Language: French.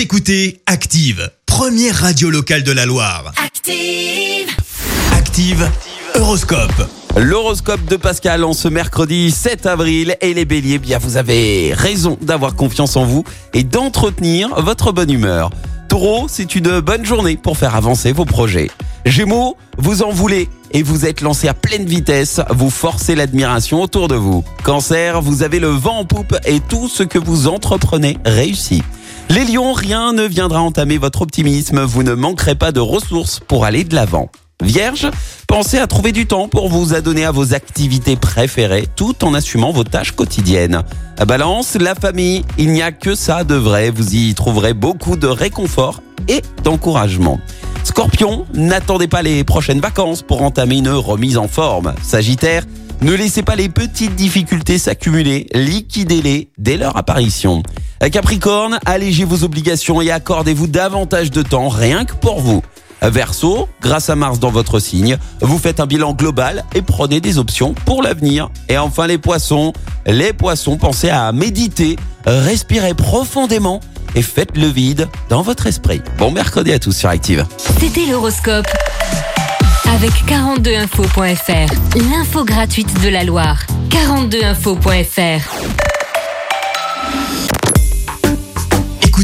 Vous écoutez Active, première radio locale de la Loire. Active. Active, Horoscope. L'horoscope de Pascal en ce mercredi 7 avril et les béliers, bien vous avez raison d'avoir confiance en vous et d'entretenir votre bonne humeur. Taureau, c'est une bonne journée pour faire avancer vos projets. Gémeaux, vous en voulez et vous êtes lancé à pleine vitesse, vous forcez l'admiration autour de vous. Cancer, vous avez le vent en poupe et tout ce que vous entreprenez réussit. Les lions, rien ne viendra entamer votre optimisme, vous ne manquerez pas de ressources pour aller de l'avant. Vierge, pensez à trouver du temps pour vous adonner à vos activités préférées tout en assumant vos tâches quotidiennes. À Balance, la famille, il n'y a que ça de vrai, vous y trouverez beaucoup de réconfort et d'encouragement. Scorpion, n'attendez pas les prochaines vacances pour entamer une remise en forme. Sagittaire, ne laissez pas les petites difficultés s'accumuler, liquidez-les dès leur apparition. Capricorne, allégez vos obligations et accordez-vous davantage de temps rien que pour vous. Verseau, grâce à Mars dans votre signe, vous faites un bilan global et prenez des options pour l'avenir. Et enfin les poissons, les poissons, pensez à méditer, respirez profondément et faites le vide dans votre esprit. Bon mercredi à tous sur Active. C'était l'horoscope. Avec 42info.fr, l'info gratuite de la Loire. 42info.fr.